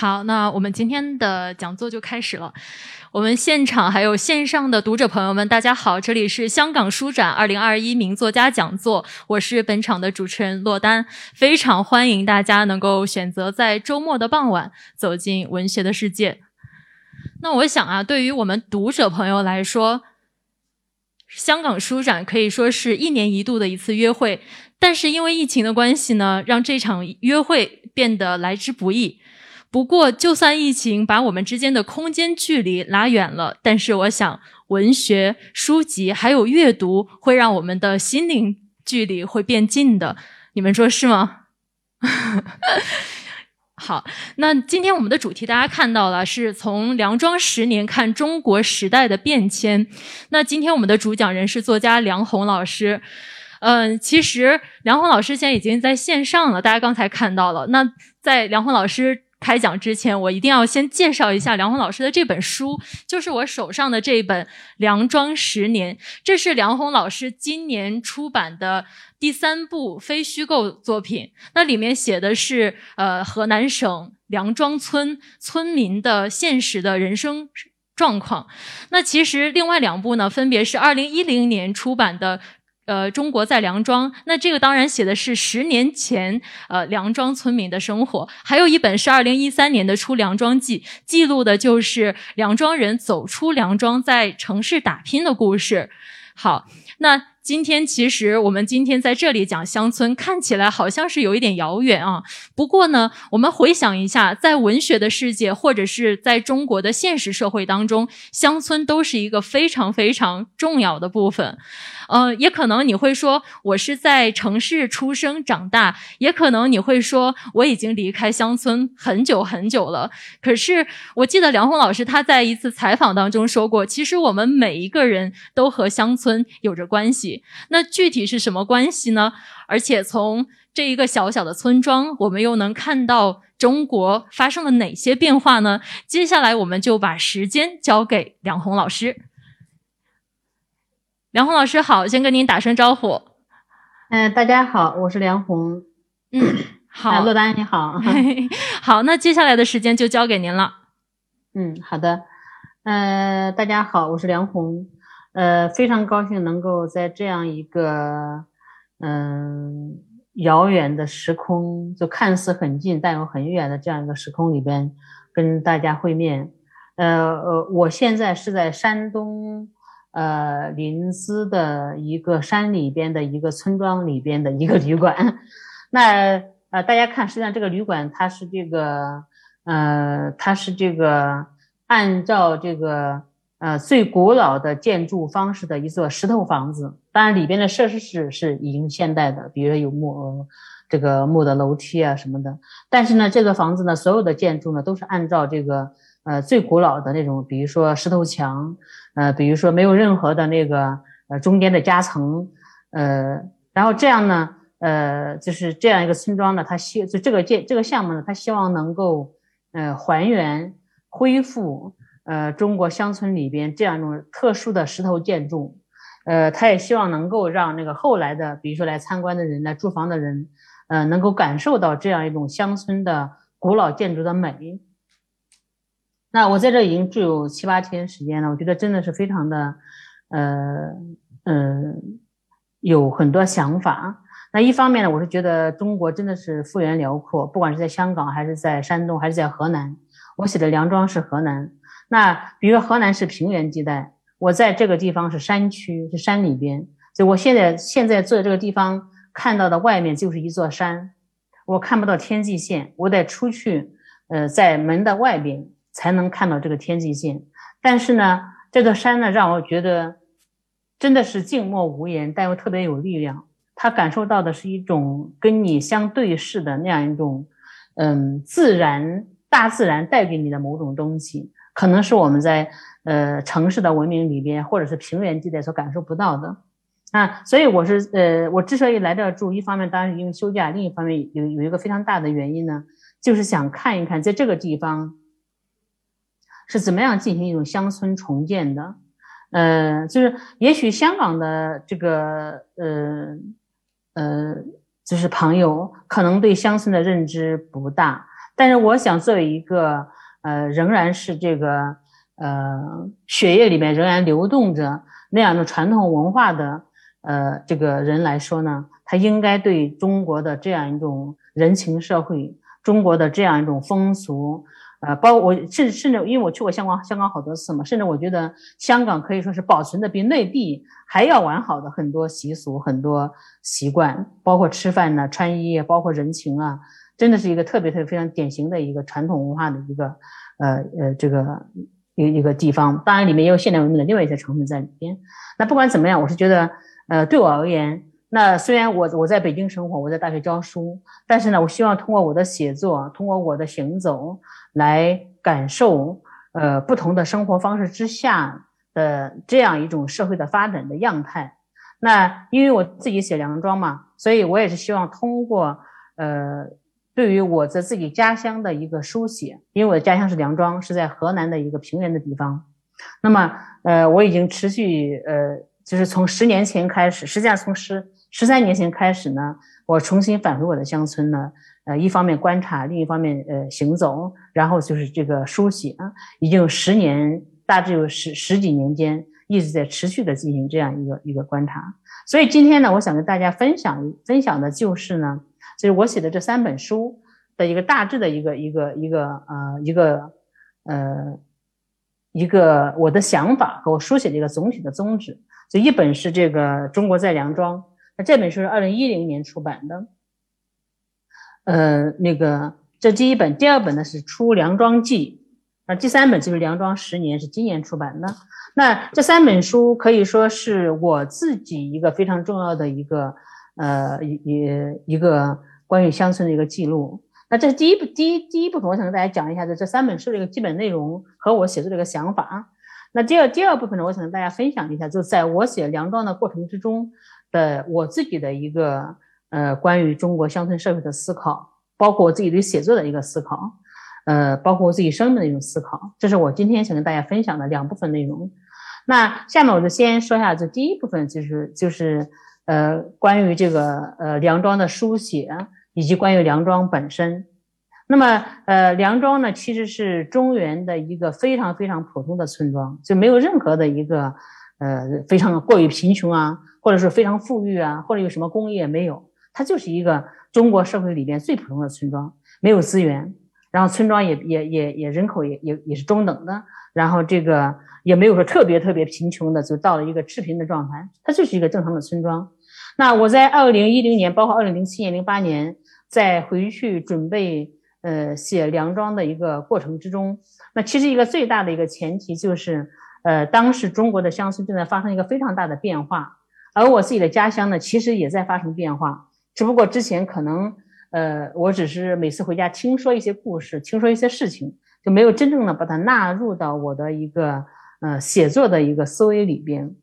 好，那我们今天的讲座就开始了。我们现场还有线上的读者朋友们，大家好，这里是香港书展二零二一名作家讲座，我是本场的主持人洛丹，非常欢迎大家能够选择在周末的傍晚走进文学的世界。那我想啊，对于我们读者朋友来说，香港书展可以说是一年一度的一次约会，但是因为疫情的关系呢，让这场约会变得来之不易。不过，就算疫情把我们之间的空间距离拉远了，但是我想，文学、书籍还有阅读会让我们的心灵距离会变近的。你们说是吗？好，那今天我们的主题大家看到了，是从梁庄十年看中国时代的变迁。那今天我们的主讲人是作家梁鸿老师。嗯，其实梁鸿老师现在已经在线上了，大家刚才看到了。那在梁鸿老师。开讲之前，我一定要先介绍一下梁红老师的这本书，就是我手上的这一本《梁庄十年》，这是梁红老师今年出版的第三部非虚构作品。那里面写的是呃河南省梁庄村村民的现实的人生状况。那其实另外两部呢，分别是二零一零年出版的。呃，中国在梁庄，那这个当然写的是十年前，呃，梁庄村民的生活。还有一本是二零一三年的《出梁庄记》，记录的就是梁庄人走出梁庄，在城市打拼的故事。好，那。今天其实我们今天在这里讲乡村，看起来好像是有一点遥远啊。不过呢，我们回想一下，在文学的世界或者是在中国的现实社会当中，乡村都是一个非常非常重要的部分。呃，也可能你会说我是在城市出生长大，也可能你会说我已经离开乡村很久很久了。可是我记得梁红老师他在一次采访当中说过，其实我们每一个人都和乡村有着关系。那具体是什么关系呢？而且从这一个小小的村庄，我们又能看到中国发生了哪些变化呢？接下来，我们就把时间交给梁红老师。梁红老师好，先跟您打声招呼。嗯，大家好，我是梁红。嗯，好，洛丹你好。好，那接下来的时间就交给您了。嗯，好的。嗯，大家好，我是梁红。呃，非常高兴能够在这样一个嗯遥远的时空，就看似很近但又很远的这样一个时空里边跟大家会面。呃呃，我现在是在山东呃临淄的一个山里边的一个村庄里边的一个旅馆。那呃，大家看，实际上这个旅馆它是这个呃，它是这个按照这个。呃，最古老的建筑方式的一座石头房子，当然里边的设施是是已经现代的，比如说有木这个木的楼梯啊什么的。但是呢，这个房子呢，所有的建筑呢都是按照这个呃最古老的那种，比如说石头墙，呃，比如说没有任何的那个呃中间的夹层，呃，然后这样呢，呃，就是这样一个村庄呢，它希就这个建这个项目呢，它希望能够呃还原恢复。呃，中国乡村里边这样一种特殊的石头建筑，呃，他也希望能够让那个后来的，比如说来参观的人、来住房的人，呃，能够感受到这样一种乡村的古老建筑的美。那我在这已经住有七八天时间了，我觉得真的是非常的，呃，嗯，有很多想法。那一方面呢，我是觉得中国真的是幅员辽阔，不管是在香港还是在山东还是在河南，我写的梁庄是河南。那比如说河南是平原地带，我在这个地方是山区，是山里边，所以我现在现在坐这个地方看到的外面就是一座山，我看不到天际线，我得出去，呃，在门的外边才能看到这个天际线。但是呢，这座山呢，让我觉得真的是静默无言，但又特别有力量。他感受到的是一种跟你相对视的那样一种，嗯，自然大自然带给你的某种东西。可能是我们在呃城市的文明里边，或者是平原地带所感受不到的啊，所以我是呃，我之所以来这住，一方面当然是因为休假，另一方面有有一个非常大的原因呢，就是想看一看在这个地方是怎么样进行一种乡村重建的，呃，就是也许香港的这个呃呃，就是朋友可能对乡村的认知不大。但是我想作为一个呃仍然是这个呃血液里面仍然流动着那样的传统文化的呃这个人来说呢，他应该对中国的这样一种人情社会，中国的这样一种风俗。呃，包括我甚甚至，因为我去过香港，香港好多次嘛，甚至我觉得香港可以说是保存的比内地还要完好的很多习俗、很多习惯，包括吃饭呢、穿衣，包括人情啊，真的是一个特别特别非常典型的一个传统文化的一个呃呃这个一一个地方。当然，里面也有现代文明的另外一些成分在里边。那不管怎么样，我是觉得，呃，对我而言。那虽然我我在北京生活，我在大学教书，但是呢，我希望通过我的写作，通过我的行走，来感受，呃，不同的生活方式之下的这样一种社会的发展的样态。那因为我自己写梁庄嘛，所以我也是希望通过，呃，对于我在自己家乡的一个书写，因为我的家乡是梁庄，是在河南的一个平原的地方。那么，呃，我已经持续，呃，就是从十年前开始，实际上从十。十三年前开始呢，我重新返回我的乡村呢，呃，一方面观察，另一方面呃行走，然后就是这个书写啊，已经有十年，大致有十十几年间一直在持续的进行这样一个一个观察。所以今天呢，我想跟大家分享分享的就是呢，就是我写的这三本书的一个大致的一个一个一个呃一个呃一个我的想法和我书写的一个总体的宗旨。就一本是这个中国在梁庄。那这本书是二零一零年出版的，呃，那个这第一本，第二本呢是《出梁庄记》，那第三本就是《梁庄十年》，是今年出版的。那这三本书可以说是我自己一个非常重要的一个，呃，一一个关于乡村的一个记录。那这是第一部，第一第一部分，我想跟大家讲一下这这三本书的一个基本内容和我写作的一个想法。那第二第二部分呢，我想跟大家分享一下，就是在我写梁庄的过程之中。的我自己的一个呃关于中国乡村社会的思考，包括我自己对写作的一个思考，呃，包括我自己生命的一种思考，这是我今天想跟大家分享的两部分内容。那下面我就先说一下这第一部分，就是就是呃关于这个呃梁庄的书写以及关于梁庄本身。那么呃梁庄呢其实是中原的一个非常非常普通的村庄，就没有任何的一个呃非常过于贫穷啊。或者是非常富裕啊，或者有什么工业没有，它就是一个中国社会里边最普通的村庄，没有资源，然后村庄也也也也人口也也也是中等的，然后这个也没有说特别特别贫穷的，就到了一个赤贫的状态，它就是一个正常的村庄。那我在二零一零年，包括二零零七年、零八年，在回去准备呃写梁庄的一个过程之中，那其实一个最大的一个前提就是，呃，当时中国的乡村正在发生一个非常大的变化。而我自己的家乡呢，其实也在发生变化，只不过之前可能，呃，我只是每次回家听说一些故事，听说一些事情，就没有真正的把它纳入到我的一个呃写作的一个思维里边。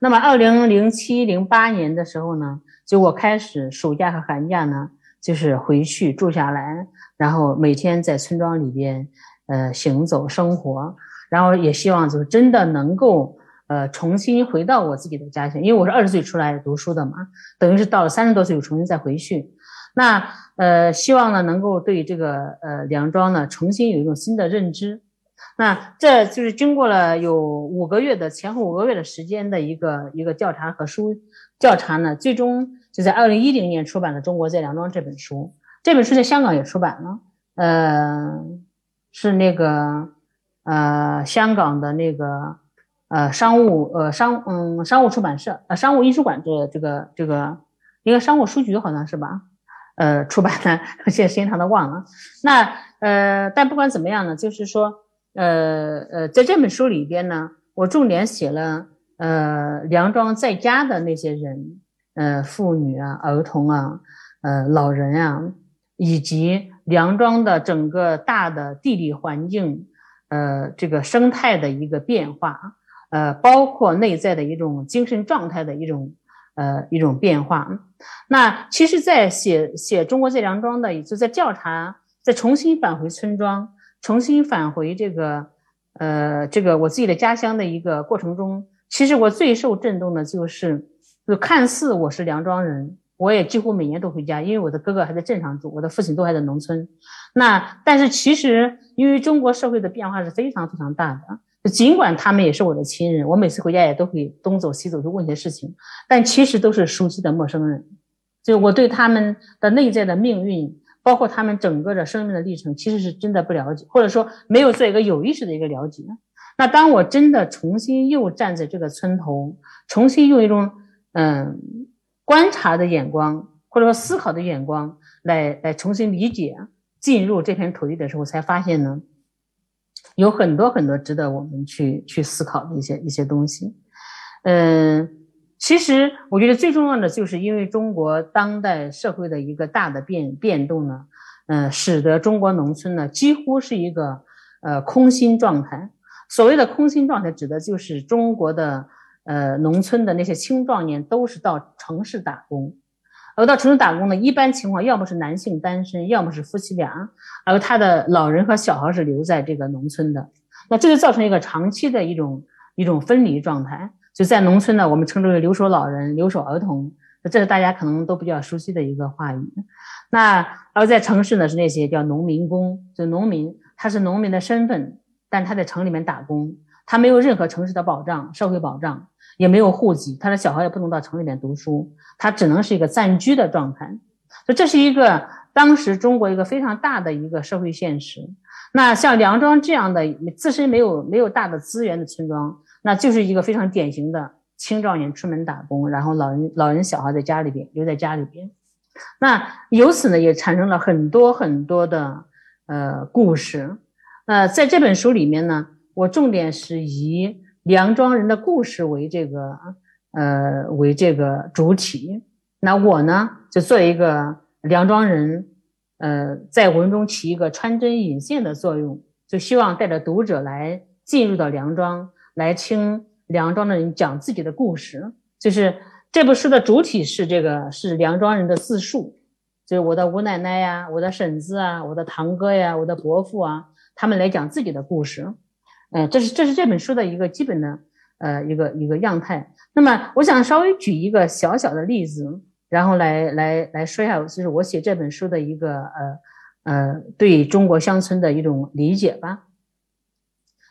那么，二零零七零八年的时候呢，就我开始暑假和寒假呢，就是回去住下来，然后每天在村庄里边呃行走生活，然后也希望就是真的能够。呃，重新回到我自己的家乡，因为我是二十岁出来读书的嘛，等于是到了三十多岁又重新再回去。那呃，希望呢能够对这个呃梁庄呢重新有一种新的认知。那这就是经过了有五个月的前后五个月的时间的一个一个调查和书调查呢，最终就在二零一零年出版了《中国在梁庄》这本书。这本书在香港也出版了，呃，是那个呃香港的那个。呃，商务呃商嗯商务出版社呃商务印书馆这这个这个一个商务书局好像是吧？呃，出版的，现在时间长的忘了。那呃，但不管怎么样呢，就是说呃呃，在这本书里边呢，我重点写了呃梁庄在家的那些人，呃妇女啊、儿童啊、呃老人啊，以及梁庄的整个大的地理环境，呃这个生态的一个变化。呃，包括内在的一种精神状态的一种呃一种变化。那其实，在写写中国这梁庄的，也就在调查，在重新返回村庄，重新返回这个呃这个我自己的家乡的一个过程中，其实我最受震动的就是，就看似我是梁庄人，我也几乎每年都回家，因为我的哥哥还在镇上住，我的父亲都还在农村。那但是其实，因为中国社会的变化是非常非常大的，尽管他们也是我的亲人，我每次回家也都会东走西走去问些事情，但其实都是熟悉的陌生人。就我对他们的内在的命运，包括他们整个的生命的历程，其实是真的不了解，或者说没有做一个有意识的一个了解。那当我真的重新又站在这个村头，重新用一种嗯。观察的眼光，或者说思考的眼光，来来重新理解进入这片土地的时候，才发现呢，有很多很多值得我们去去思考的一些一些东西。嗯，其实我觉得最重要的就是因为中国当代社会的一个大的变变动呢，嗯，使得中国农村呢几乎是一个呃空心状态。所谓的空心状态，指的就是中国的。呃，农村的那些青壮年都是到城市打工，而到城市打工呢，一般情况要么是男性单身，要么是夫妻俩，而他的老人和小孩是留在这个农村的。那这就造成一个长期的一种一种分离状态。就在农村呢，我们称之为留守老人、留守儿童，这是大家可能都比较熟悉的一个话语。那而在城市呢，是那些叫农民工，就农民，他是农民的身份，但他在城里面打工。他没有任何城市的保障，社会保障也没有户籍，他的小孩也不能到城里面读书，他只能是一个暂居的状态。所以这是一个当时中国一个非常大的一个社会现实。那像梁庄这样的自身没有没有大的资源的村庄，那就是一个非常典型的青壮年出门打工，然后老人老人小孩在家里边留在家里边。那由此呢，也产生了很多很多的呃故事。呃，在这本书里面呢。我重点是以梁庄人的故事为这个，呃，为这个主体。那我呢，就做一个梁庄人，呃，在文中起一个穿针引线的作用，就希望带着读者来进入到梁庄，来听梁庄的人讲自己的故事。就是这部书的主体是这个，是梁庄人的自述，就是我的吴奶奶呀，我的婶子啊，我的堂哥呀，我的伯父啊，他们来讲自己的故事。嗯，这是这是这本书的一个基本的呃一个一个样态。那么，我想稍微举一个小小的例子，然后来来来说一下，就是我写这本书的一个呃呃对中国乡村的一种理解吧。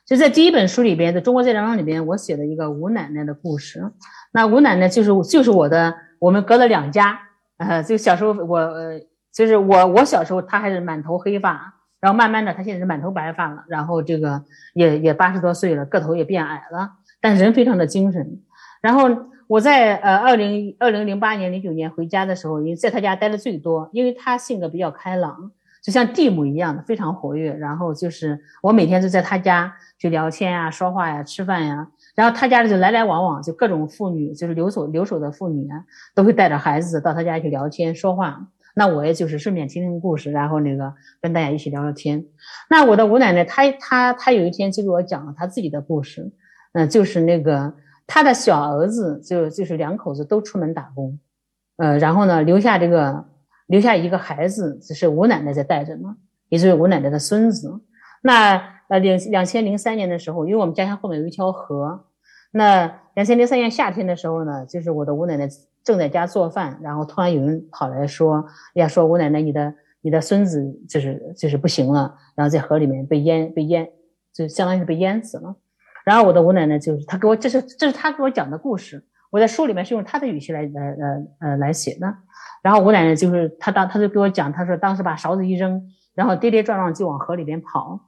就在第一本书里边的《中国在梁庄》里边，我写了一个吴奶奶的故事。那吴奶奶就是就是我的，我们隔了两家。呃，就小时候我呃就是我我小时候，她还是满头黑发。然后慢慢的，她现在是满头白发了，然后这个也也八十多岁了，个头也变矮了，但人非常的精神。然后我在呃二零二零零八年零九年回家的时候，因为在他家待的最多，因为他性格比较开朗，就像地母一样的非常活跃。然后就是我每天就在他家去聊天呀、说话呀、吃饭呀。然后他家里就来来往往，就各种妇女，就是留守留守的妇女啊，都会带着孩子到他家去聊天说话。那我也就是顺便听听故事，然后那个跟大家一起聊聊天。那我的吴奶奶，她她她有一天就给我讲了她自己的故事，嗯，就是那个她的小儿子就就是两口子都出门打工，呃，然后呢留下这个留下一个孩子，只是吴奶奶在带着呢，也就是吴奶奶的孙子。那呃两两千零三年的时候，因为我们家乡后面有一条河，那两千零三年夏天的时候呢，就是我的吴奶奶。正在家做饭，然后突然有人跑来说：“呀，说吴奶奶，你的你的孙子就是就是不行了，然后在河里面被淹被淹，就相当于是被淹死了。”然后我的吴奶奶就是她给我，这是这是她给我讲的故事。我在书里面是用她的语气来来呃呃来写的。然后我奶奶就是她当她就给我讲，她说当时把勺子一扔，然后跌跌撞撞就往河里边跑。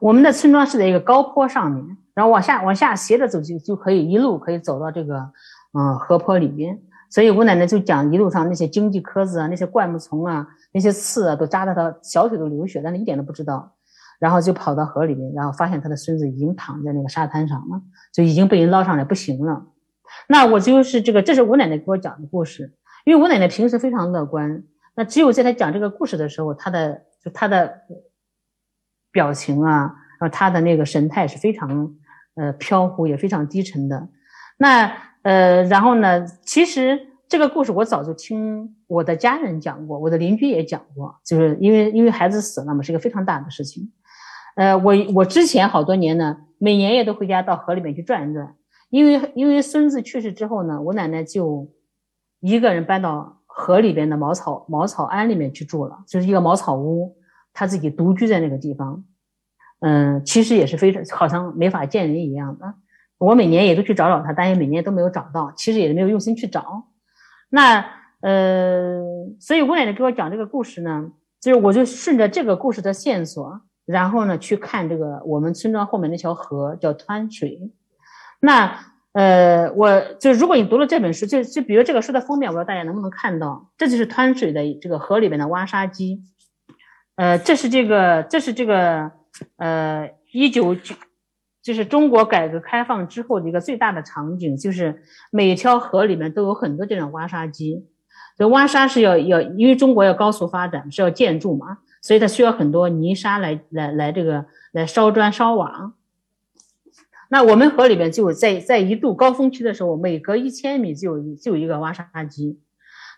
我们的村庄是在一个高坡上面，然后往下往下斜着走就就可以一路可以走到这个。嗯，河坡里边，所以我奶奶就讲一路上那些荆棘棵子啊，那些灌木丛啊，那些刺啊，都扎得她小腿都流血，但是一点都不知道。然后就跑到河里面，然后发现他的孙子已经躺在那个沙滩上了，就已经被人捞上来，不行了。那我就是这个，这是我奶奶给我讲的故事。因为我奶奶平时非常乐观，那只有在她讲这个故事的时候，她的就她的表情啊，然后她的那个神态是非常呃飘忽，也非常低沉的。那。呃，然后呢？其实这个故事我早就听我的家人讲过，我的邻居也讲过，就是因为因为孩子死了嘛，是一个非常大的事情。呃，我我之前好多年呢，每年也都回家到河里面去转一转，因为因为孙子去世之后呢，我奶奶就一个人搬到河里边的茅草茅草庵里面去住了，就是一个茅草屋，他自己独居在那个地方。嗯，其实也是非常好像没法见人一样的。我每年也都去找找他，但是每年都没有找到，其实也没有用心去找。那呃，所以吴奶奶给我讲这个故事呢，就是我就顺着这个故事的线索，然后呢去看这个我们村庄后面那条河叫湍水。那呃，我就如果你读了这本书，就就比如这个书的封面，我不知道大家能不能看到，这就是湍水的这个河里面的挖沙机。呃，这是这个，这是这个，呃，一九九，就是中国改革开放之后的一个最大的场景，就是每条河里面都有很多这种挖沙机。这挖沙是要要，因为中国要高速发展，是要建筑嘛，所以它需要很多泥沙来来来这个来烧砖烧瓦。那我们河里边就在在一度高峰期的时候，每隔一千米就有就有一个挖沙机。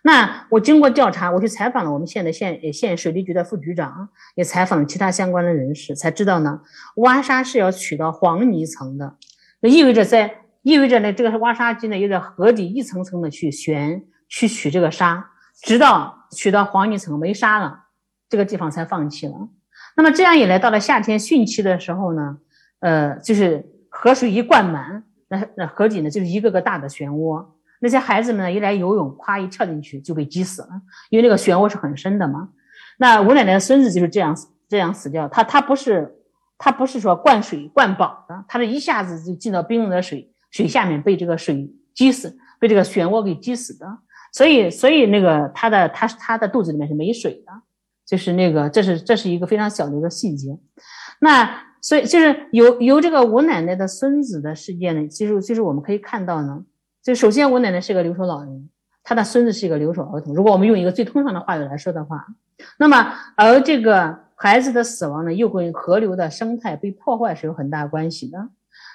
那我经过调查，我去采访了我们县的县县水利局的副局长，也采访了其他相关的人士，才知道呢，挖沙是要取到黄泥层的，那意味着在意味着呢，这个挖沙机呢要在河底一层层的去旋去取这个沙，直到取到黄泥层没沙了，这个地方才放弃了。那么这样一来，到了夏天汛期的时候呢，呃，就是。河水一灌满，那那河底呢就是一个个大的漩涡。那些孩子们呢一来游泳，咵一跳进去就被挤死了，因为那个漩涡是很深的嘛。那吴奶奶的孙子就是这样这样死掉。他他不是他不是说灌水灌饱的，他是一下子就进到冰冷的水水下面被这个水挤死，被这个漩涡给挤死的。所以所以那个他的他他的肚子里面是没水的，就是那个这是这是一个非常小的一个细节。那。所以就是由由这个我奶奶的孙子的事件呢，其实其实我们可以看到呢，就首先我奶奶是个留守老人，她的孙子是一个留守儿童。如果我们用一个最通常的话语来说的话，那么而这个孩子的死亡呢，又跟河流的生态被破坏是有很大关系的。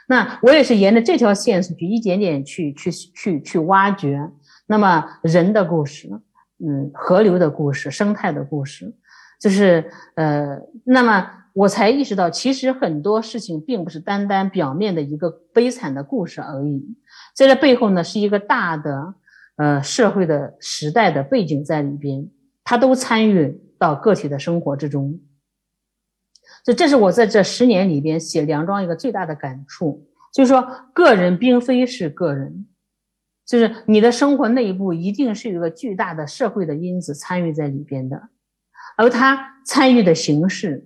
那我也是沿着这条线索去一点点去去去去挖掘，那么人的故事，嗯，河流的故事，生态的故事，就是呃，那么。我才意识到，其实很多事情并不是单单表面的一个悲惨的故事而已，在这背后呢，是一个大的呃社会的时代的背景在里边，它都参与到个体的生活之中。所以，这是我在这十年里边写梁庄一个最大的感触，就是说，个人并非是个人，就是你的生活内部一定是有一个巨大的社会的因子参与在里边的，而他参与的形式。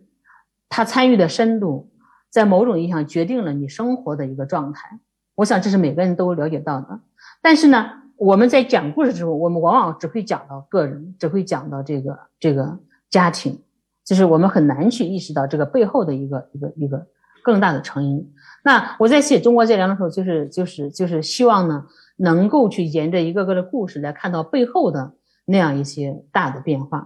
他参与的深度，在某种意义上决定了你生活的一个状态。我想这是每个人都了解到的。但是呢，我们在讲故事的时候，我们往往只会讲到个人，只会讲到这个这个家庭，就是我们很难去意识到这个背后的一个一个一个更大的成因。那我在写中国建粮的时候，就是就是就是希望呢，能够去沿着一个个的故事来看到背后的那样一些大的变化。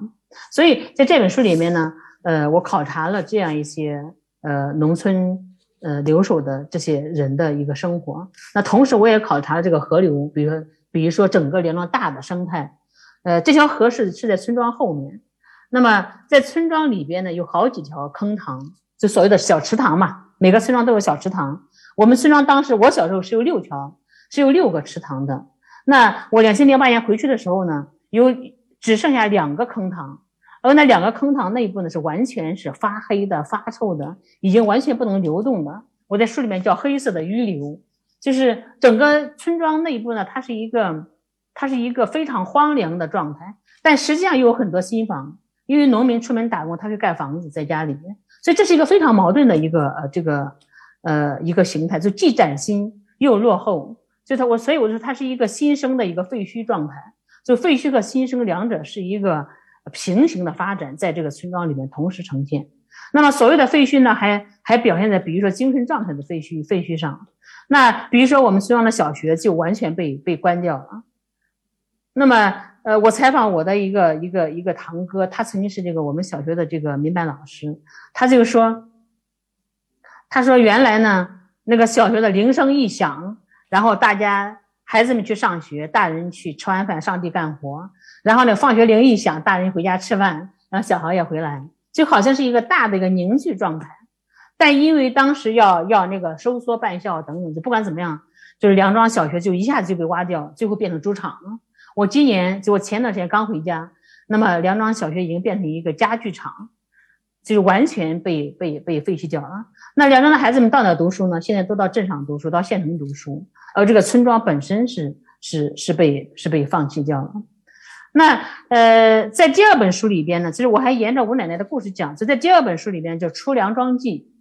所以在这本书里面呢。呃，我考察了这样一些呃农村呃留守的这些人的一个生活，那同时我也考察了这个河流，比如比如说整个连庄大的生态，呃，这条河是是在村庄后面，那么在村庄里边呢有好几条坑塘，就所谓的小池塘嘛，每个村庄都有小池塘。我们村庄当时我小时候是有六条，是有六个池塘的。那我两千零八年回去的时候呢，有只剩下两个坑塘。而那两个坑塘内部呢，是完全是发黑的、发臭的，已经完全不能流动的。我在书里面叫黑色的淤流，就是整个村庄内部呢，它是一个，它是一个非常荒凉的状态。但实际上又有很多新房，因为农民出门打工，他去盖房子在家里面，所以这是一个非常矛盾的一个呃这个呃一个形态，就既崭新又落后。就它我所以我说它是一个新生的一个废墟状态，就废墟和新生两者是一个。平行的发展在这个村庄里面同时呈现。那么所谓的废墟呢，还还表现在比如说精神状态的废墟废墟上。那比如说我们村庄的小学就完全被被关掉了。那么呃，我采访我的一个一个一个堂哥，他曾经是这个我们小学的这个民办老师，他就说，他说原来呢那个小学的铃声一响，然后大家孩子们去上学，大人去吃完饭上地干活。然后呢，放学铃一响，大人回家吃饭，然后小孩也回来，就好像是一个大的一个凝聚状态。但因为当时要要那个收缩办校等等，就不管怎么样，就是梁庄小学就一下子就被挖掉，最后变成猪场了。我今年就我前段时间刚回家，那么梁庄小学已经变成一个家具厂，就是完全被被被废弃掉了。那梁庄的孩子们到哪读书呢？现在都到镇上读书，到县城读书，而这个村庄本身是是是被是被放弃掉了。那呃，在第二本书里边呢，其实我还沿着我奶奶的故事讲，就在第二本书里边叫《出梁庄记》。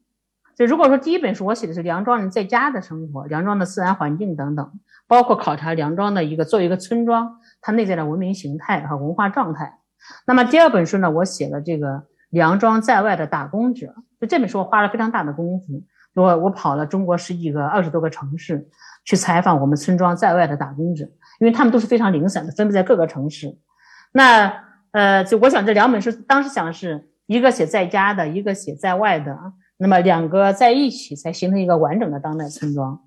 就如果说第一本书我写的是梁庄人在家的生活，梁庄的自然环境等等，包括考察梁庄的一个作为一个村庄它内在的文明形态和文化状态。那么第二本书呢，我写了这个梁庄在外的打工者。就这本书我花了非常大的功夫，我我跑了中国十几个、二十多个城市去采访我们村庄在外的打工者，因为他们都是非常零散的，分布在各个城市。那呃，就我想这两本书当时想的是一个写在家的，一个写在外的。那么两个在一起才形成一个完整的当代村庄。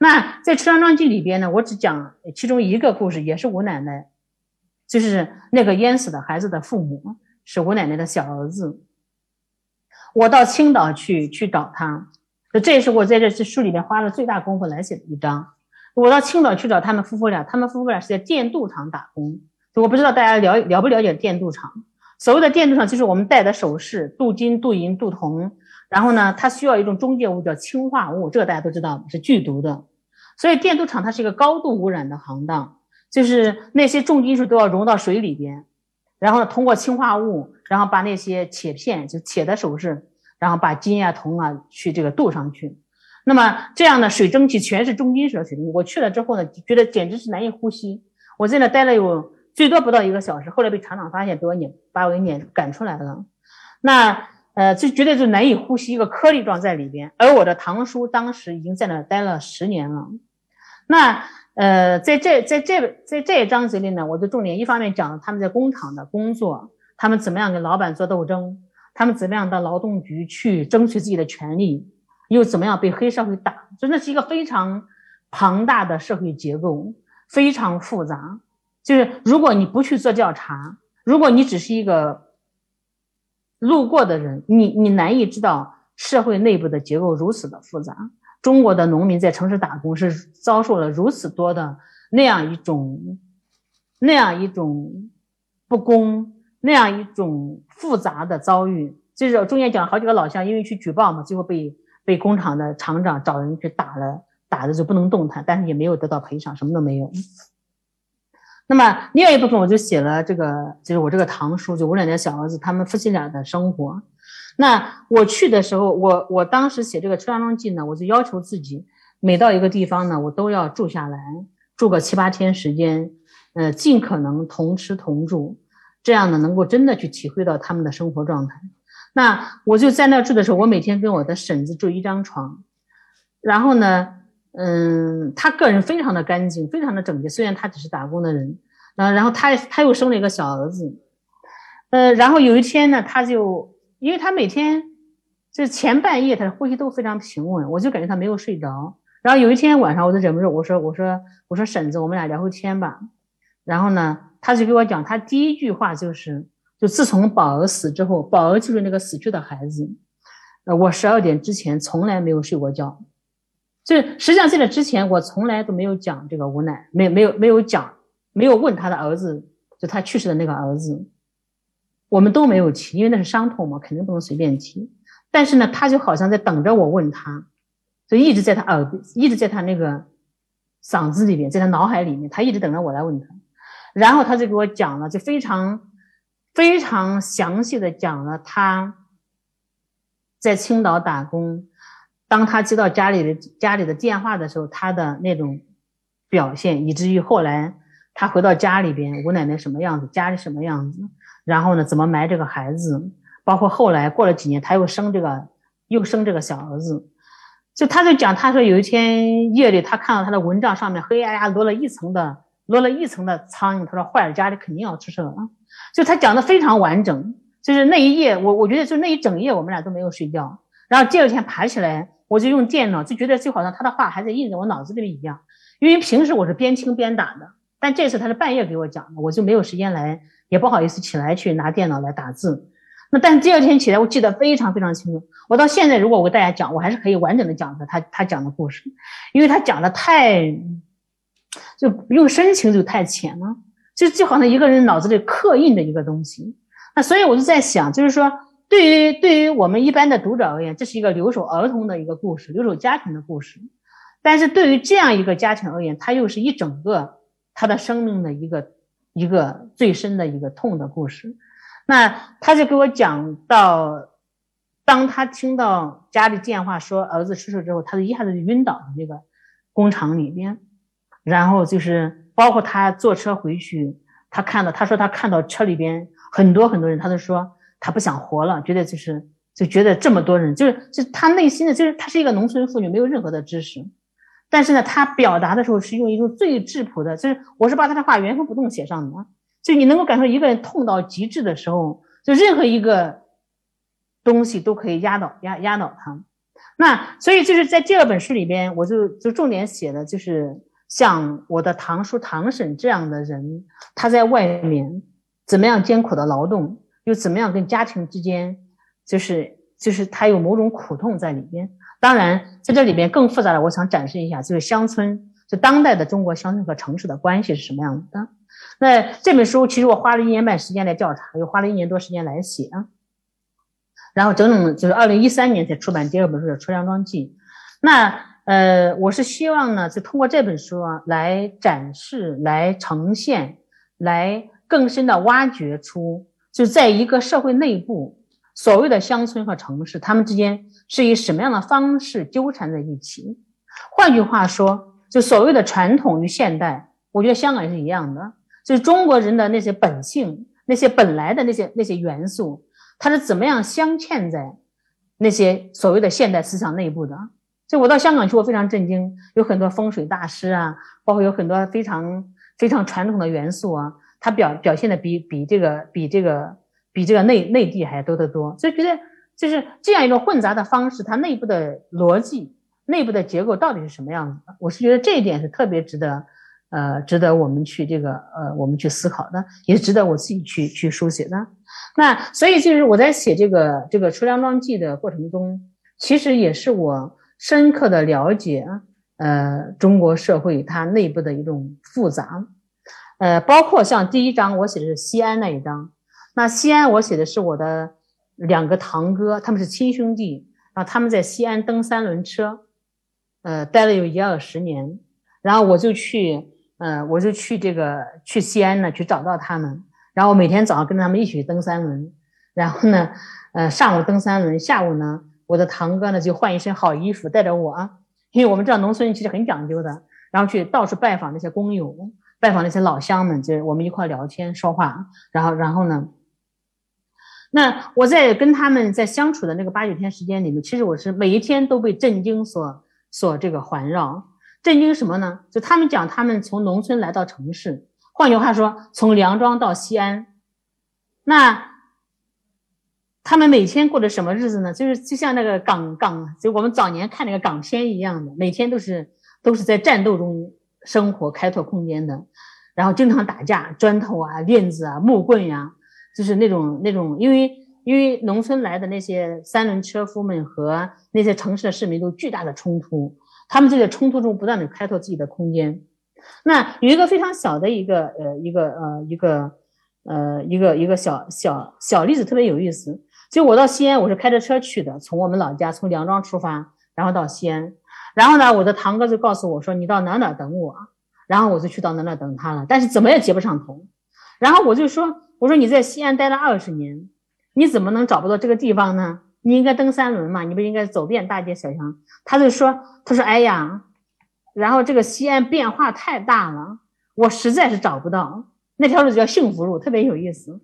那在《出梁庄记》里边呢，我只讲其中一个故事，也是吴奶奶，就是那个淹死的孩子的父母是吴奶奶的小儿子。我到青岛去去找他，这也是我在这次书里面花了最大功夫来写的一章。我到青岛去找他们夫妇俩，他们夫妇俩是在电镀厂打工。我不知道大家了了不了解电镀厂？所谓的电镀厂，就是我们戴的首饰，镀金、镀银、镀铜。然后呢，它需要一种中介物叫氰化物，这个大家都知道是剧毒的。所以电镀厂它是一个高度污染的行当，就是那些重金属都要融到水里边，然后通过氰化物，然后把那些铁片就铁的首饰，然后把金啊铜啊去这个镀上去。那么这样的水蒸气全是重金属的水蒸气，我去了之后呢，觉得简直是难以呼吸。我在那待了有最多不到一个小时，后来被厂长发现，给我撵把我给撵赶出来了。那。呃，这绝对是难以呼吸，一个颗粒状在里边。而我的堂叔当时已经在那待了十年了。那呃，在这在这在这一章节里呢，我的重点一方面讲了他们在工厂的工作，他们怎么样跟老板做斗争，他们怎么样到劳动局去争取自己的权利，又怎么样被黑社会打，真的是一个非常庞大的社会结构，非常复杂。就是如果你不去做调查，如果你只是一个。路过的人，你你难以知道社会内部的结构如此的复杂。中国的农民在城市打工是遭受了如此多的那样一种那样一种不公，那样一种复杂的遭遇。就是中间讲好几个老乡因为去举报嘛，最后被被工厂的厂长找人去打了，打的就不能动弹，但是也没有得到赔偿，什么都没有。那么另外一部分我就写了这个，就是我这个堂叔，就我奶奶小儿子他们夫妻俩的生活。那我去的时候，我我当时写这个《车梁庄记》呢，我就要求自己每到一个地方呢，我都要住下来，住个七八天时间，呃，尽可能同吃同住，这样呢能够真的去体会到他们的生活状态。那我就在那住的时候，我每天跟我的婶子住一张床，然后呢。嗯，他个人非常的干净，非常的整洁。虽然他只是打工的人，然后他他又生了一个小儿子，呃，然后有一天呢，他就因为他每天就是前半夜他的呼吸都非常平稳，我就感觉他没有睡着。然后有一天晚上，我就忍不住我说我说我说婶子，我们俩聊会天吧。然后呢，他就给我讲，他第一句话就是，就自从宝儿死之后，宝儿就是那个死去的孩子，呃，我十二点之前从来没有睡过觉。就实际上在这之前，我从来都没有讲这个无奈，没没有没有讲，没有问他的儿子，就他去世的那个儿子，我们都没有提，因为那是伤痛嘛，肯定不能随便提。但是呢，他就好像在等着我问他，就一直在他耳，一直在他那个嗓子里面，在他脑海里面，他一直等着我来问他。然后他就给我讲了，就非常非常详细的讲了他在青岛打工。当他接到家里的家里的电话的时候，他的那种表现，以至于后来他回到家里边，吴奶奶什么样子，家里什么样子，然后呢，怎么埋这个孩子，包括后来过了几年，他又生这个，又生这个小儿子，就他就讲，他说有一天夜里，他看到他的蚊帐上面黑压压摞了一层的，摞了一层的苍蝇，他说坏了，家里肯定要出事了。就他讲的非常完整，就是那一夜，我我觉得就那一整夜，我们俩都没有睡觉，然后第二天爬起来。我就用电脑，就觉得就好像他的话还在印在我脑子里一样，因为平时我是边听边打的，但这次他是半夜给我讲的，我就没有时间来，也不好意思起来去拿电脑来打字。那但是第二天起来，我记得非常非常清楚。我到现在如果我给大家讲，我还是可以完整的讲他他他讲的故事，因为他讲的太就用深情就太浅了。就就好像一个人脑子里刻印的一个东西。那所以我就在想，就是说，对于对于我们一般的读者而言，这是一个留守儿童的一个故事，留守家庭的故事。但是对于这样一个家庭而言，它又是一整个他的生命的一个一个最深的一个痛的故事。那他就给我讲到，当他听到家里电话说儿子出事之后，他就一下子就晕倒在那个工厂里边，然后就是包括他坐车回去，他看到他说他看到车里边很多很多人，他就说他不想活了，觉得就是就觉得这么多人，就是就他内心的就是他是一个农村妇女，没有任何的知识。但是呢，他表达的时候是用一种最质朴的，就是我是把他的话原封不动写上的，就你能够感受一个人痛到极致的时候，就任何一个东西都可以压倒压压倒他。那所以就是在第二本书里边，我就就重点写的就是像我的堂叔堂婶这样的人，他在外面怎么样艰苦的劳动，又怎么样跟家庭之间，就是就是他有某种苦痛在里边。当然，在这里边更复杂的，我想展示一下，就是乡村，就当代的中国乡村和城市的关系是什么样的。那这本书其实我花了一年半时间来调查，又花了一年多时间来写，然后整整就是二零一三年才出版第二本书的《出梁庄记》。那呃，我是希望呢，就通过这本书啊，来展示、来呈现、来更深的挖掘出，就在一个社会内部。所谓的乡村和城市，他们之间是以什么样的方式纠缠在一起？换句话说，就所谓的传统与现代，我觉得香港也是一样的。就是中国人的那些本性、那些本来的那些那些元素，它是怎么样镶嵌在那些所谓的现代思想内部的？就我到香港去，我非常震惊，有很多风水大师啊，包括有很多非常非常传统的元素啊，它表表现的比比这个比这个。比这个内内地还多得多，所以觉得就是这样一种混杂的方式，它内部的逻辑、内部的结构到底是什么样子的？我是觉得这一点是特别值得，呃，值得我们去这个呃，我们去思考的，也值得我自己去去书写的。那所以就是我在写这个这个《出梁庄记》的过程中，其实也是我深刻的了解，呃，中国社会它内部的一种复杂，呃，包括像第一章我写的是西安那一章。那西安，我写的是我的两个堂哥，他们是亲兄弟，然后他们在西安蹬三轮车，呃，待了有一二十年，然后我就去，呃，我就去这个去西安呢，去找到他们，然后每天早上跟他们一起蹬三轮，然后呢，呃，上午蹬三轮，下午呢，我的堂哥呢就换一身好衣服，带着我啊，因为我们知道农村人其实很讲究的，然后去到处拜访那些工友，拜访那些老乡们，就是我们一块聊天说话，然后，然后呢。那我在跟他们在相处的那个八九天时间里面，其实我是每一天都被震惊所所这个环绕。震惊什么呢？就他们讲他们从农村来到城市，换句话说，从梁庄到西安。那他们每天过着什么日子呢？就是就像那个港港，就我们早年看那个港片一样的，每天都是都是在战斗中生活、开拓空间的，然后经常打架，砖头啊、链子啊、木棍呀。就是那种那种，因为因为农村来的那些三轮车夫们和那些城市的市民都巨大的冲突，他们就在冲突中不断的开拓自己的空间。那有一个非常小的一个呃一个呃一个呃一个一个小小小例子特别有意思。就我到西安，我是开着车去的，从我们老家从梁庄出发，然后到西安，然后呢，我的堂哥就告诉我说：“你到哪哪等我。”然后我就去到哪哪等他了，但是怎么也接不上头。然后我就说。我说你在西安待了二十年，你怎么能找不到这个地方呢？你应该蹬三轮嘛，你不应该走遍大街小巷？他就说，他说，哎呀，然后这个西安变化太大了，我实在是找不到那条路叫幸福路，特别有意思。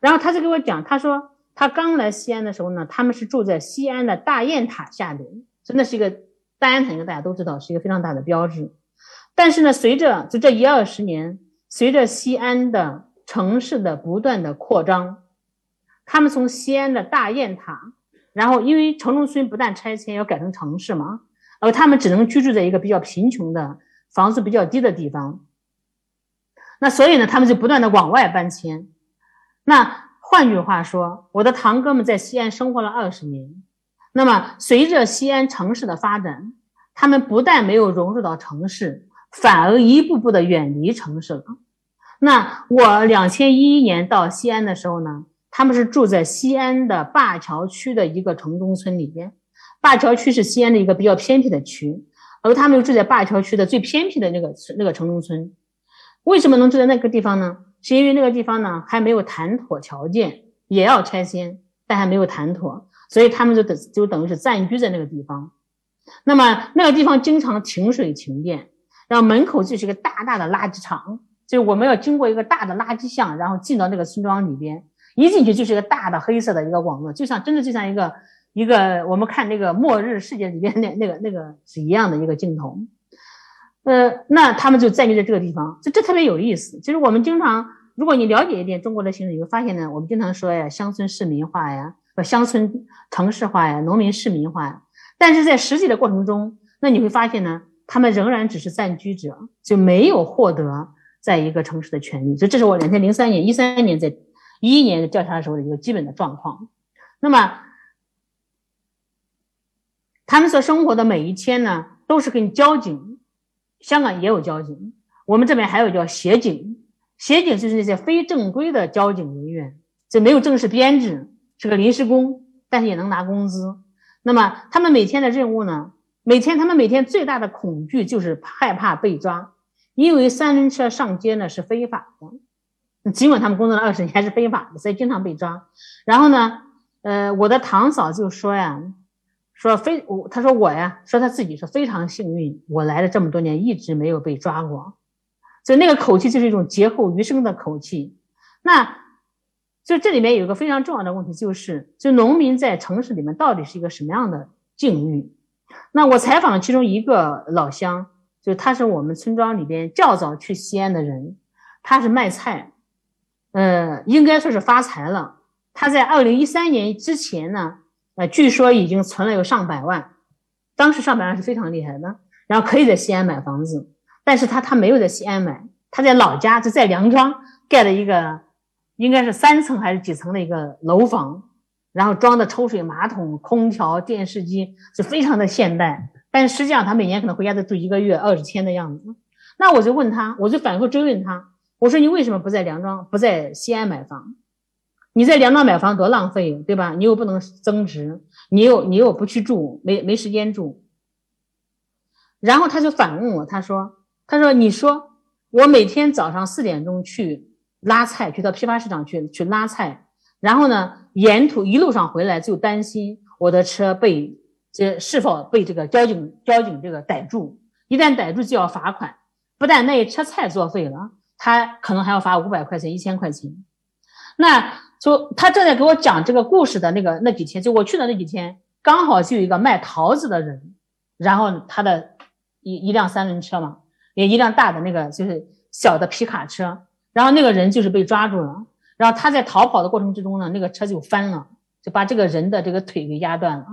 然后他就给我讲，他说他刚来西安的时候呢，他们是住在西安的大雁塔下边，真的是一个大雁塔，应该大家都知道是一个非常大的标志。但是呢，随着就这一二十年，随着西安的城市的不断的扩张，他们从西安的大雁塔，然后因为城中村不但拆迁，要改成城市嘛，而他们只能居住在一个比较贫穷的房子比较低的地方。那所以呢，他们就不断的往外搬迁。那换句话说，我的堂哥们在西安生活了二十年，那么随着西安城市的发展，他们不但没有融入到城市，反而一步步的远离城市了。那我两千一一年到西安的时候呢，他们是住在西安的灞桥区的一个城中村里边。灞桥区是西安的一个比较偏僻的区，而他们又住在灞桥区的最偏僻的那个那个城中村。为什么能住在那个地方呢？是因为那个地方呢还没有谈妥条件，也要拆迁，但还没有谈妥，所以他们就等就等于是暂居在那个地方。那么那个地方经常停水停电，然后门口就是一个大大的垃圾场，就我们要经过一个大的垃圾巷，然后进到那个村庄里边，一进去就是一个大的黑色的一个网络，就像真的就像一个一个我们看那个末日世界里边那那个那个是一样的一个镜头。呃，那他们就暂居在这个地方，就这特别有意思。就是我们经常，如果你了解一点中国的形势，你会发现呢，我们经常说呀，乡村市民化呀，和乡村城市化呀，农民市民化呀。但是在实际的过程中，那你会发现呢，他们仍然只是暂居者，就没有获得在一个城市的权利。所以这是我两千零三年、一三年在一一年调查的时候的一个基本的状况。那么，他们所生活的每一天呢，都是跟交警，香港也有交警，我们这边还有叫协警，协警就是那些非正规的交警人员，这没有正式编制，是个临时工，但是也能拿工资。那么他们每天的任务呢？每天他们每天最大的恐惧就是害怕被抓，因为三轮车上街呢是非法的，尽管他们工作了二十年是非法的，所以经常被抓。然后呢，呃，我的堂嫂就说呀，说非我，他说我呀，说他自己是非常幸运，我来了这么多年一直没有被抓过，所以那个口气就是一种劫后余生的口气。那。就这里面有一个非常重要的问题，就是就农民在城市里面到底是一个什么样的境遇？那我采访了其中一个老乡，就他是我们村庄里边较早去西安的人，他是卖菜，呃，应该说是发财了。他在二零一三年之前呢，呃，据说已经存了有上百万，当时上百万是非常厉害的，然后可以在西安买房子，但是他他没有在西安买，他在老家就在梁庄盖了一个。应该是三层还是几层的一个楼房，然后装的抽水马桶、空调、电视机是非常的现代，但实际上他每年可能回家都住一个月、二十天的样子。那我就问他，我就反复追问他，我说你为什么不在梁庄、不在西安买房？你在梁庄买房多浪费，对吧？你又不能增值，你又你又不去住，没没时间住。然后他就反问我，他说：“他说你说我每天早上四点钟去。”拉菜去到批发市场去去拉菜，然后呢，沿途一路上回来就担心我的车被这是否被这个交警交警这个逮住，一旦逮住就要罚款，不但那一车菜作废了，他可能还要罚五百块钱一千块钱。那就他正在给我讲这个故事的那个那几天，就我去的那几天，刚好就有一个卖桃子的人，然后他的一一辆三轮车嘛，也一辆大的那个就是小的皮卡车。然后那个人就是被抓住了，然后他在逃跑的过程之中呢，那个车就翻了，就把这个人的这个腿给压断了，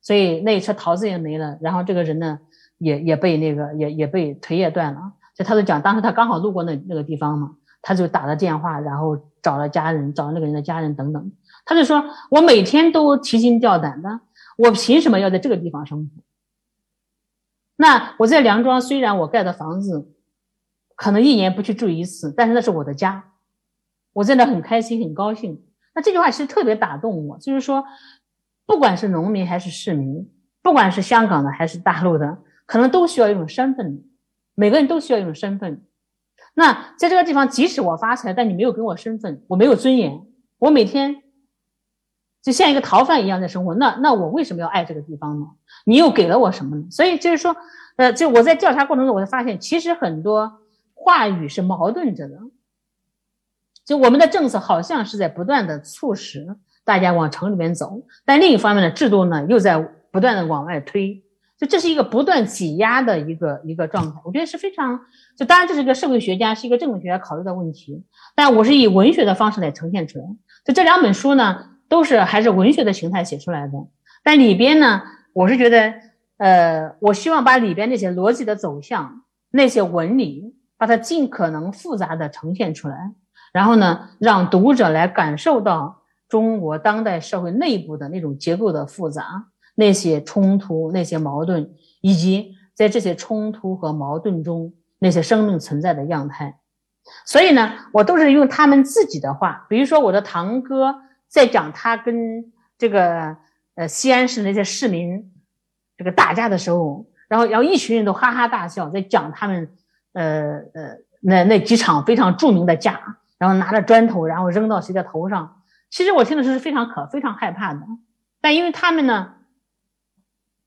所以那一车桃子也没了，然后这个人呢也也被那个也也被腿也断了。就他就讲，当时他刚好路过那那个地方嘛，他就打了电话，然后找了家人，找那个人的家人等等。他就说：“我每天都提心吊胆的，我凭什么要在这个地方生活？那我在梁庄，虽然我盖的房子。”可能一年不去住一次，但是那是我的家，我真的很开心很高兴。那这句话其实特别打动我，就是说，不管是农民还是市民，不管是香港的还是大陆的，可能都需要一种身份，每个人都需要一种身份。那在这个地方，即使我发财，但你没有给我身份，我没有尊严，我每天就像一个逃犯一样在生活。那那我为什么要爱这个地方呢？你又给了我什么呢？所以就是说，呃，就我在调查过程中，我就发现，其实很多。话语是矛盾着的，就我们的政策好像是在不断的促使大家往城里面走，但另一方面的制度呢又在不断的往外推，就这是一个不断挤压的一个一个状态。我觉得是非常，就当然这是一个社会学家是一个政治学家考虑的问题，但我是以文学的方式来呈现出来。就这两本书呢，都是还是文学的形态写出来的，但里边呢，我是觉得，呃，我希望把里边那些逻辑的走向，那些纹理。把它尽可能复杂的呈现出来，然后呢，让读者来感受到中国当代社会内部的那种结构的复杂，那些冲突、那些矛盾，以及在这些冲突和矛盾中那些生命存在的样态。所以呢，我都是用他们自己的话，比如说我的堂哥在讲他跟这个呃西安市那些市民这个打架的时候，然后然后一群人都哈哈大笑，在讲他们呃呃那那几场非常著名的架，然后拿着砖头然后扔到谁的头上，其实我听的是非常可非常害怕的，但因为他们呢，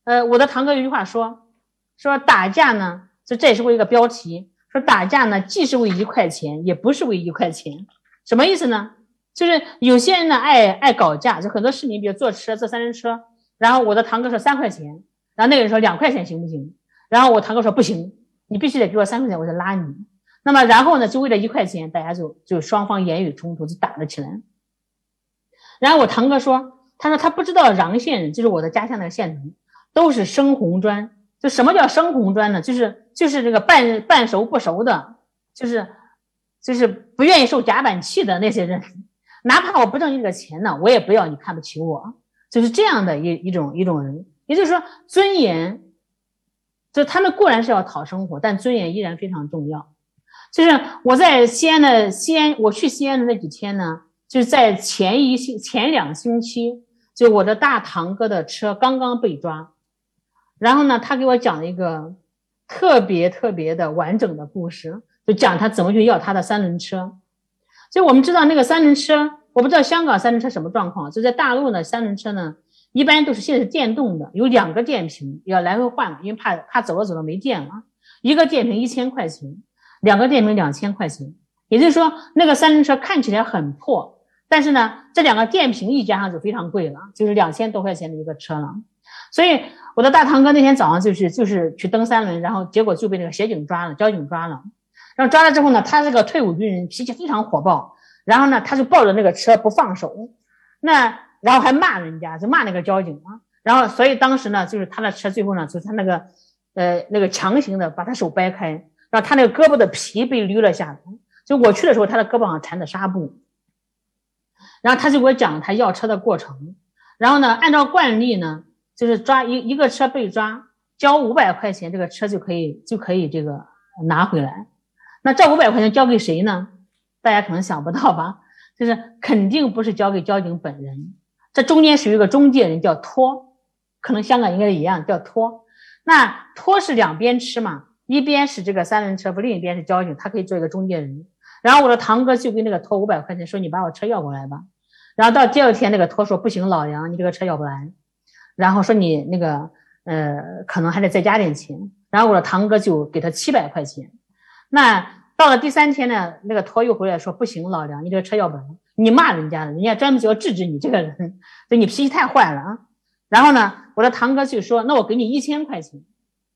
呃我的堂哥有句话说说打架呢，这这也是我一个标题。说打架呢，既是为一块钱，也不是为一块钱，什么意思呢？就是有些人呢爱爱搞价，就很多市民，比如坐车坐三轮车，然后我的堂哥说三块钱，然后那个人说两块钱行不行？然后我堂哥说不行，你必须得给我三块钱，我再拉你。那么然后呢，就为了一块钱，大家就就双方言语冲突就打了起来。然后我堂哥说，他说他不知道穰县人，就是我的家乡那个县城，都是生红砖。就什么叫生红砖呢？就是就是这个半半熟不熟的，就是就是不愿意受夹板气的那些人，哪怕我不挣你这个钱呢，我也不要你看不起我，就是这样的一一种一种人。也就是说，尊严，就他们固然是要讨生活，但尊严依然非常重要。就是我在西安的西安，我去西安的那几天呢，就是在前一星前两星期，就我的大堂哥的车刚刚被抓。然后呢，他给我讲了一个特别特别的完整的故事，就讲他怎么去要他的三轮车。就我们知道那个三轮车，我不知道香港三轮车什么状况。就在大陆呢，三轮车呢一般都是现在是电动的，有两个电瓶要来回换，因为怕怕走着走着没电了。一个电瓶一千块钱，两个电瓶两千块钱。也就是说，那个三轮车看起来很破，但是呢，这两个电瓶一加上就非常贵了，就是两千多块钱的一个车了。所以。我的大堂哥那天早上就是就是去蹬三轮，然后结果就被那个协警抓了，交警抓了。然后抓了之后呢，他是个退伍军人，脾气非常火爆。然后呢，他就抱着那个车不放手，那然后还骂人家，就骂那个交警啊。然后所以当时呢，就是他的车最后呢，就是他那个呃那个强行的把他手掰开，然后他那个胳膊的皮被捋了下来。就我去的时候，他的胳膊上缠着纱布。然后他就给我讲他要车的过程。然后呢，按照惯例呢。就是抓一一个车被抓，交五百块钱，这个车就可以就可以这个拿回来。那这五百块钱交给谁呢？大家可能想不到吧？就是肯定不是交给交警本人，这中间属于一个中介人，叫托，可能香港应该一样叫托。那托是两边吃嘛，一边是这个三轮车夫，另一边是交警，他可以做一个中介人。然后我的堂哥就给那个托五百块钱，说你把我车要过来吧。然后到第二天，那个托说不行，老杨，你这个车要不来。然后说你那个呃，可能还得再加点钱。然后我的堂哥就给他七百块钱。那到了第三天呢，那个托又回来说不行，老梁，你这个车要不来，你骂人家了，人家专门就要制止你这个人，对你脾气太坏了啊。然后呢，我的堂哥就说，那我给你一千块钱，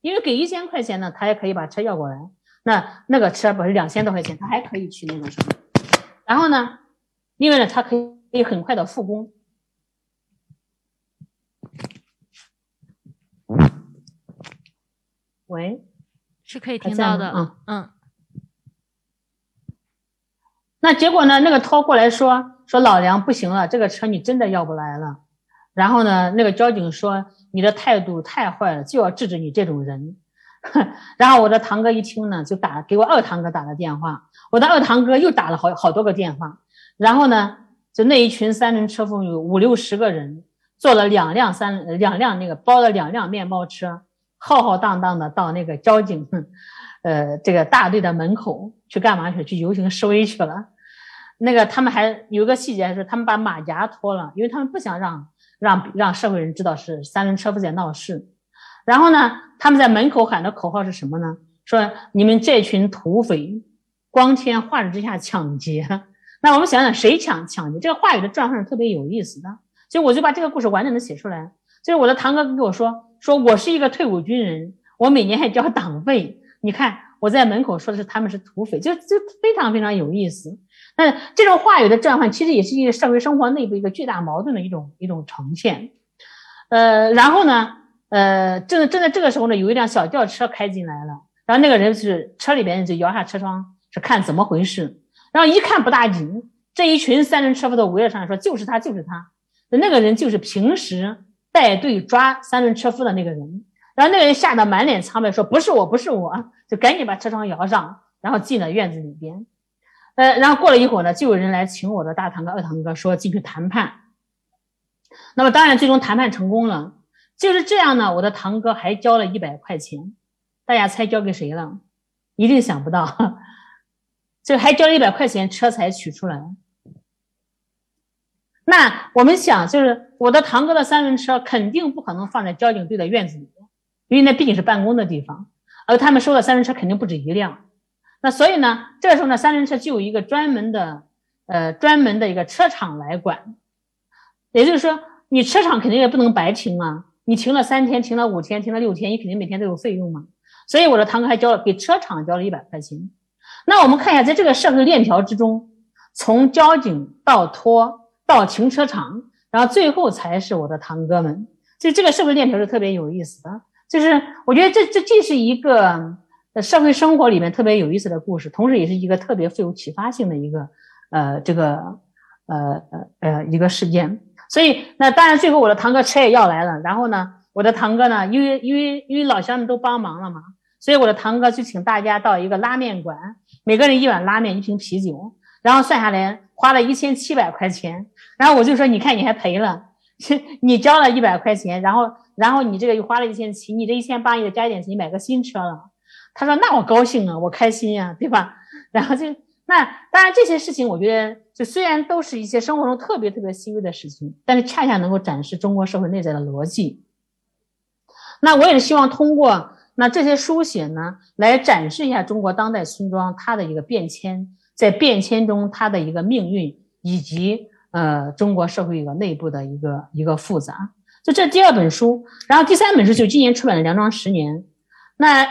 因为给一千块钱呢，他也可以把车要过来。那那个车不是两千多块钱，他还可以去那个什么。然后呢，另外呢，他可以可以很快的复工。喂，是可以听到的。嗯嗯。那结果呢？那个涛过来说说老梁不行了，这个车你真的要不来了。然后呢，那个交警说你的态度太坏了，就要制止你这种人。然后我的堂哥一听呢，就打给我二堂哥打了电话。我的二堂哥又打了好好多个电话。然后呢，就那一群三轮车夫有五六十个人，坐了两辆三两辆那个包了两辆面包车。浩浩荡荡的到那个交警，呃，这个大队的门口去干嘛去？去游行示威去了。那个他们还有个细节是，他们把马甲脱了，因为他们不想让让让社会人知道是三轮车夫在闹事。然后呢，他们在门口喊的口号是什么呢？说你们这群土匪，光天化日之下抢劫。那我们想想，谁抢抢劫？这个话语的转换是特别有意思的。所以我就把这个故事完整的写出来。就是我的堂哥跟我说。说我是一个退伍军人，我每年还交党费。你看我在门口说的是他们是土匪，就就非常非常有意思。那这种话语的转换，其实也是一个社会生活内部一个巨大矛盾的一种一种呈现。呃，然后呢，呃，正正在这个时候呢，有一辆小轿车开进来了，然后那个人是车里边就摇下车窗，是看怎么回事。然后一看不大紧，这一群三轮车夫都围了上来，说就是他，就是他。那个人就是平时。带队抓三轮车夫的那个人，然后那个人吓得满脸苍白，说：“不是我，不是我。”就赶紧把车窗摇上，然后进了院子里边。呃，然后过了一会儿呢，就有人来请我的大堂哥、二堂哥说进去谈判。那么当然最终谈判成功了，就是这样呢。我的堂哥还交了一百块钱，大家猜交给谁了？一定想不到，就还交了一百块钱，车才取出来。那我们想，就是我的堂哥的三轮车肯定不可能放在交警队的院子里，因为那毕竟是办公的地方，而他们收的三轮车肯定不止一辆。那所以呢，这个时候呢，三轮车就有一个专门的，呃，专门的一个车厂来管。也就是说，你车厂肯定也不能白停啊，你停了三天，停了五天，停了六天，你肯定每天都有费用嘛。所以我的堂哥还交了给车厂交了一百块钱。那我们看一下，在这个社会链条之中，从交警到拖到停车场，然后最后才是我的堂哥们。就这个社会链条是特别有意思的，就是我觉得这这既是一个。在社会生活里面特别有意思的故事，同时也是一个特别富有启发性的一个，呃，这个，呃呃呃一个事件。所以，那当然最后我的堂哥车也要来了。然后呢，我的堂哥呢，因为因为因为老乡们都帮忙了嘛，所以我的堂哥就请大家到一个拉面馆，每个人一碗拉面，一瓶啤酒，然后算下来花了一千七百块钱。然后我就说，你看你还赔了，你交了一百块钱，然后然后你这个又花了一千七，你这一千八也加一点钱你买个新车了。他说：“那我高兴啊，我开心呀，对吧？”然后就那当然这些事情，我觉得就虽然都是一些生活中特别特别细微的事情，但是恰恰能够展示中国社会内在的逻辑。那我也是希望通过那这些书写呢，来展示一下中国当代村庄它的一个变迁，在变迁中它的一个命运，以及呃中国社会一个内部的一个一个复杂。就这第二本书，然后第三本书就今年出版的《梁庄十年》，那。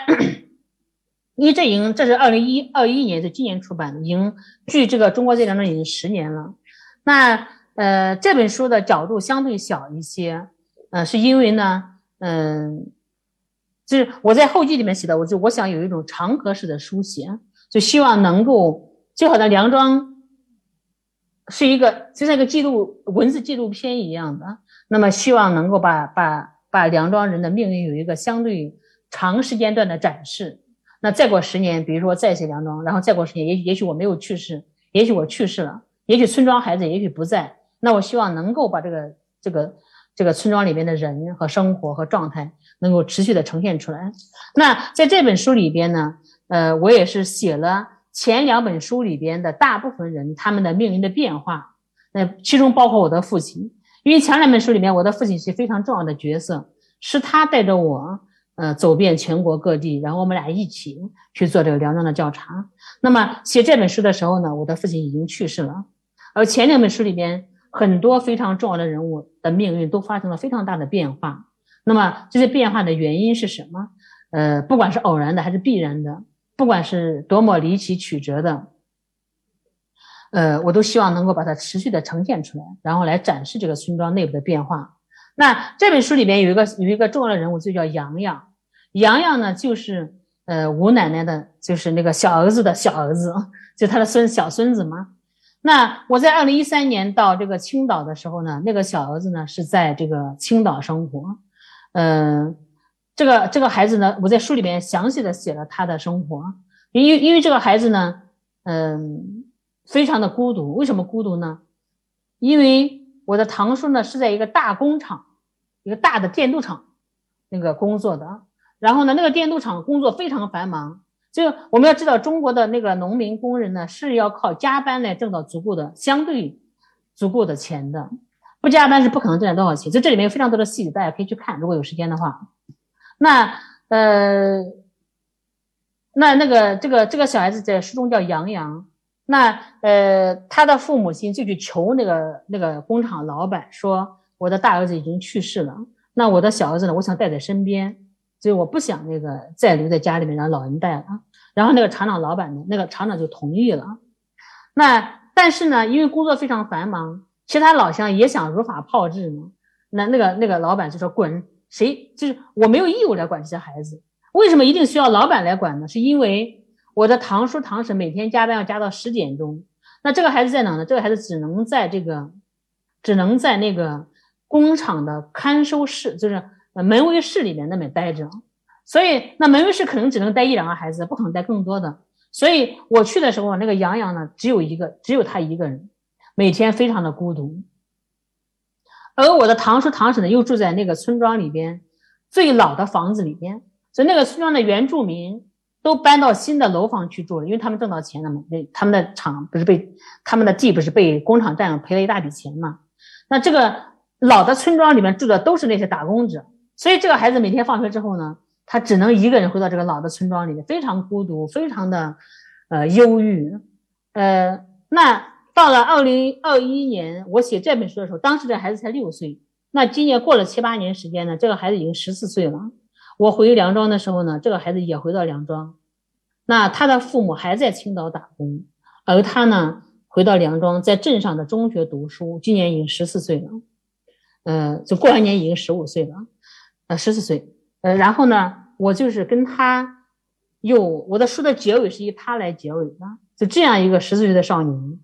因为这已经这是二零一二一年，是今年出版的，已经距这个中国这梁庄已经十年了。那呃这本书的角度相对小一些，呃是因为呢，嗯，就是我在后记里面写的，我就我想有一种长河式的书写，就希望能够就好像梁庄是一个就像一个记录文字纪录片一样的，那么希望能够把把把梁庄人的命运有一个相对长时间段的展示。那再过十年，比如说再写梁庄，然后再过十年，也许也许我没有去世，也许我去世了，也许村庄孩子也许不在，那我希望能够把这个这个这个村庄里边的人和生活和状态能够持续的呈现出来。那在这本书里边呢，呃，我也是写了前两本书里边的大部分人他们的命运的变化，那其中包括我的父亲，因为前两本书里面我的父亲是非常重要的角色，是他带着我。呃，走遍全国各地，然后我们俩一起去做这个梁庄的调查。那么写这本书的时候呢，我的父亲已经去世了，而前两本书里边很多非常重要的人物的命运都发生了非常大的变化。那么这些变化的原因是什么？呃，不管是偶然的还是必然的，不管是多么离奇曲折的，呃，我都希望能够把它持续的呈现出来，然后来展示这个村庄内部的变化。那这本书里边有一个有一个重要的人物，就叫杨洋。洋洋呢，就是呃吴奶奶的，就是那个小儿子的小儿子，就他的孙小孙子嘛。那我在二零一三年到这个青岛的时候呢，那个小儿子呢是在这个青岛生活，嗯，这个这个孩子呢，我在书里面详细的写了他的生活，因为因为这个孩子呢，嗯，非常的孤独。为什么孤独呢？因为我的堂叔呢是在一个大工厂，一个大的电镀厂那个工作的。然后呢，那个电镀厂工作非常繁忙，就我们要知道，中国的那个农民工人呢是要靠加班来挣到足够的、相对足够的钱的，不加班是不可能挣到多少钱。所以这里面有非常多的细节，大家可以去看，如果有时间的话。那呃，那那个这个这个小孩子在书中叫杨洋，那呃他的父母亲就去求那个那个工厂老板说，我的大儿子已经去世了，那我的小儿子呢，我想带在身边。所以我不想那个再留在家里面让老人带了，然后那个厂长老板呢，那个厂长就同意了。那但是呢，因为工作非常繁忙，其他老乡也想如法炮制呢。那那个那个老板就说滚，谁就是我没有义务来管这些孩子，为什么一定需要老板来管呢？是因为我的堂叔堂婶每天加班要加到十点钟，那这个孩子在哪呢？这个孩子只能在这个，只能在那个工厂的看守室，就是。门卫室里面那边待着，所以那门卫室可能只能待一两个孩子，不可能带更多的。所以我去的时候，那个杨洋呢，只有一个，只有他一个人，每天非常的孤独。而我的堂叔堂婶呢，又住在那个村庄里边最老的房子里边，所以那个村庄的原住民都搬到新的楼房去住了，因为他们挣到钱了嘛，那他们的厂不是被他们的地不是被工厂占了，赔了一大笔钱嘛。那这个老的村庄里面住的都是那些打工者，所以这个孩子每天放学之后呢。他只能一个人回到这个老的村庄里面，非常孤独，非常的，呃，忧郁。呃，那到了二零二一年，我写这本书的时候，当时这孩子才六岁。那今年过了七八年时间呢，这个孩子已经十四岁了。我回梁庄的时候呢，这个孩子也回到梁庄。那他的父母还在青岛打工，而他呢，回到梁庄，在镇上的中学读书。今年已经十四岁了，呃，就过完年已经十五岁了，呃，十四岁。呃，然后呢，我就是跟他，有我的书的结尾是以他来结尾的，就这样一个十四岁的少年，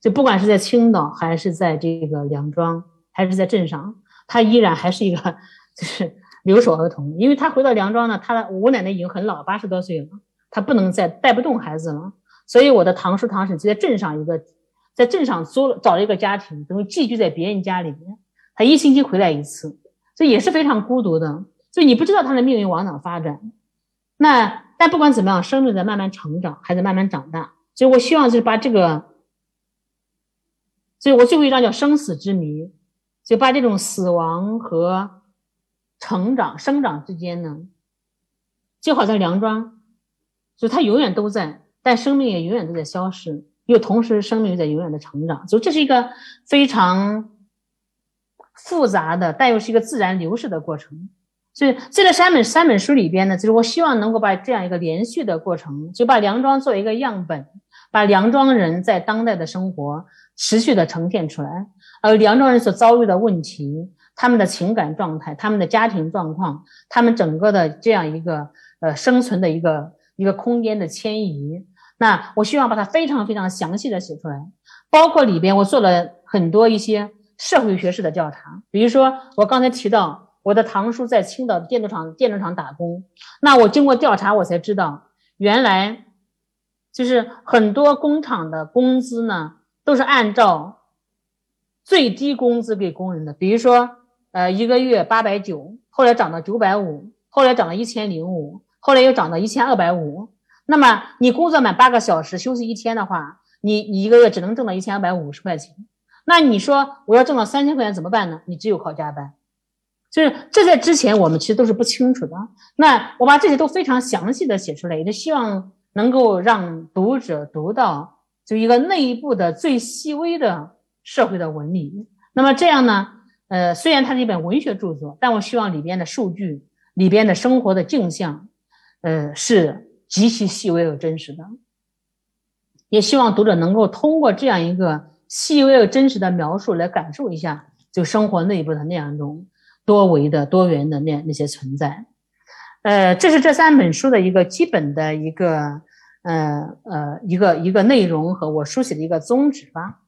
就不管是在青岛还是在这个梁庄，还是在镇上，他依然还是一个 就是留守儿童，因为他回到梁庄呢，他的我奶奶已经很老，八十多岁了，他不能再带不动孩子了，所以我的堂叔堂婶就在镇上一个，在镇上租了找了一个家庭，等于寄居在别人家里面，他一星期回来一次，所以也是非常孤独的。所以你不知道他的命运往哪发展，那但不管怎么样，生命在慢慢成长，还在慢慢长大。所以我希望就是把这个，所以我最后一章叫生死之谜，就把这种死亡和成长、生长之间呢，就好像梁庄，就它永远都在，但生命也永远都在消逝，又同时生命在永远的成长。就这是一个非常复杂的，但又是一个自然流逝的过程。所以，在这三本三本书里边呢，就是我希望能够把这样一个连续的过程，就把梁庄作为一个样本，把梁庄人在当代的生活持续的呈现出来，而梁庄人所遭遇的问题、他们的情感状态、他们的家庭状况、他们整个的这样一个呃生存的一个一个空间的迁移，那我希望把它非常非常详细的写出来，包括里边我做了很多一些社会学式的调查，比如说我刚才提到。我的堂叔在青岛电镀厂电镀厂打工，那我经过调查，我才知道，原来就是很多工厂的工资呢，都是按照最低工资给工人的。比如说，呃，一个月八百九，后来涨到九百五，后来涨到一千零五，后来又涨到一千二百五。那么你工作满八个小时，休息一天的话，你你一个月只能挣到一千二百五十块钱。那你说我要挣到三千块钱怎么办呢？你只有靠加班。就是这在之前我们其实都是不清楚的。那我把这些都非常详细的写出来，也希望能够让读者读到就一个内部的最细微的社会的纹理。那么这样呢，呃，虽然它是一本文学著作，但我希望里边的数据、里边的生活的镜像，呃，是极其细微而真实的。也希望读者能够通过这样一个细微而真实的描述来感受一下就生活内部的那样一种。多维的、多元的那那些存在，呃，这是这三本书的一个基本的一个，呃呃，一个一个内容和我书写的一个宗旨吧。